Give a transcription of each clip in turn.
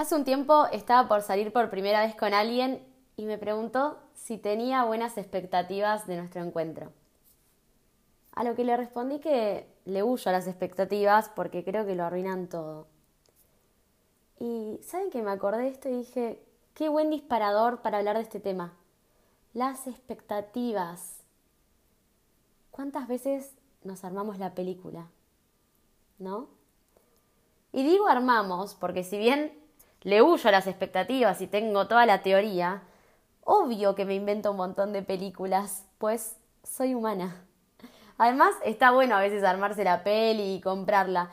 Hace un tiempo estaba por salir por primera vez con alguien y me preguntó si tenía buenas expectativas de nuestro encuentro. A lo que le respondí que le huyo a las expectativas porque creo que lo arruinan todo. Y ¿saben que me acordé de esto y dije, qué buen disparador para hablar de este tema? Las expectativas. ¿Cuántas veces nos armamos la película? ¿No? Y digo armamos porque si bien le huyo a las expectativas y tengo toda la teoría, obvio que me invento un montón de películas, pues soy humana. Además, está bueno a veces armarse la peli y comprarla.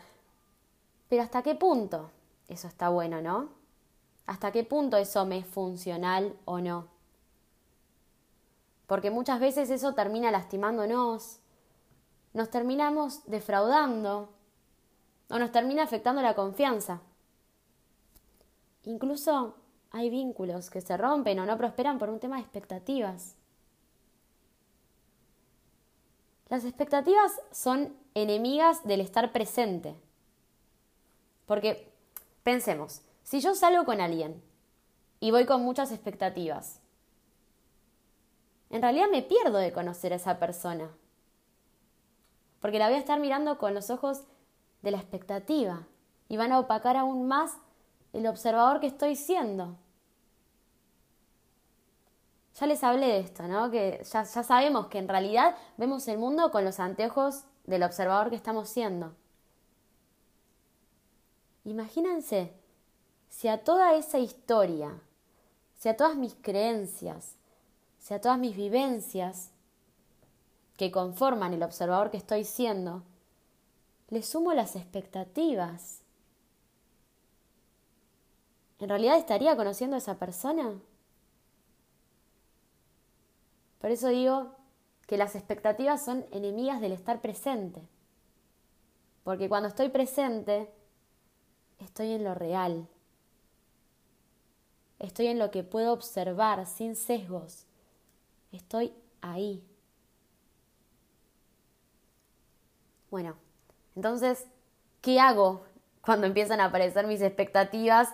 Pero ¿hasta qué punto eso está bueno, no? ¿Hasta qué punto eso me es funcional o no? Porque muchas veces eso termina lastimándonos, nos terminamos defraudando o nos termina afectando la confianza. Incluso hay vínculos que se rompen o no prosperan por un tema de expectativas. Las expectativas son enemigas del estar presente. Porque, pensemos, si yo salgo con alguien y voy con muchas expectativas, en realidad me pierdo de conocer a esa persona. Porque la voy a estar mirando con los ojos de la expectativa y van a opacar aún más el observador que estoy siendo. Ya les hablé de esto, ¿no? Que ya, ya sabemos que en realidad vemos el mundo con los anteojos del observador que estamos siendo. Imagínense si a toda esa historia, si a todas mis creencias, si a todas mis vivencias que conforman el observador que estoy siendo, le sumo las expectativas ¿En realidad estaría conociendo a esa persona? Por eso digo que las expectativas son enemigas del estar presente. Porque cuando estoy presente, estoy en lo real. Estoy en lo que puedo observar sin sesgos. Estoy ahí. Bueno, entonces, ¿qué hago cuando empiezan a aparecer mis expectativas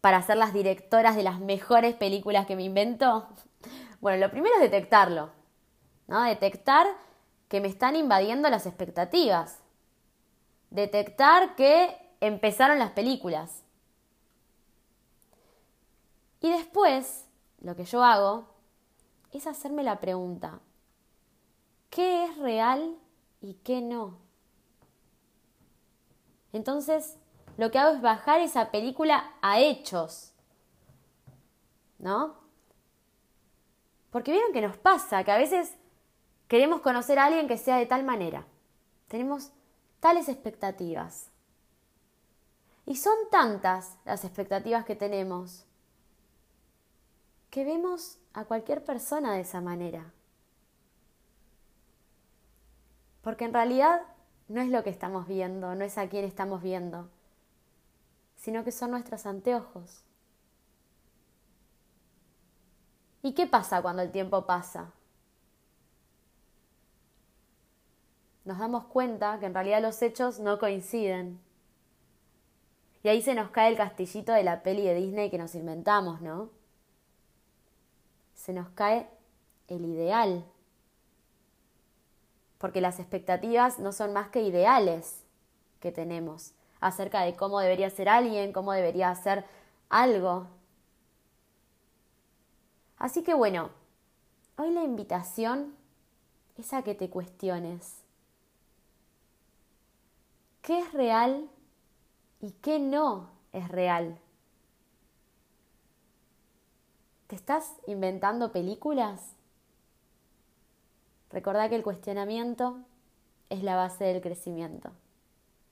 para ser las directoras de las mejores películas que me invento? Bueno, lo primero es detectarlo, ¿no? Detectar que me están invadiendo las expectativas. Detectar que empezaron las películas. Y después, lo que yo hago es hacerme la pregunta, ¿qué es real y qué no? Entonces, lo que hago es bajar esa película a hechos. ¿No? Porque vieron que nos pasa, que a veces queremos conocer a alguien que sea de tal manera. Tenemos tales expectativas. Y son tantas las expectativas que tenemos que vemos a cualquier persona de esa manera. Porque en realidad no es lo que estamos viendo, no es a quién estamos viendo sino que son nuestros anteojos. ¿Y qué pasa cuando el tiempo pasa? Nos damos cuenta que en realidad los hechos no coinciden. Y ahí se nos cae el castillito de la peli de Disney que nos inventamos, ¿no? Se nos cae el ideal. Porque las expectativas no son más que ideales que tenemos acerca de cómo debería ser alguien, cómo debería hacer algo. Así que bueno, hoy la invitación es a que te cuestiones. ¿Qué es real y qué no es real? ¿Te estás inventando películas? Recordá que el cuestionamiento es la base del crecimiento.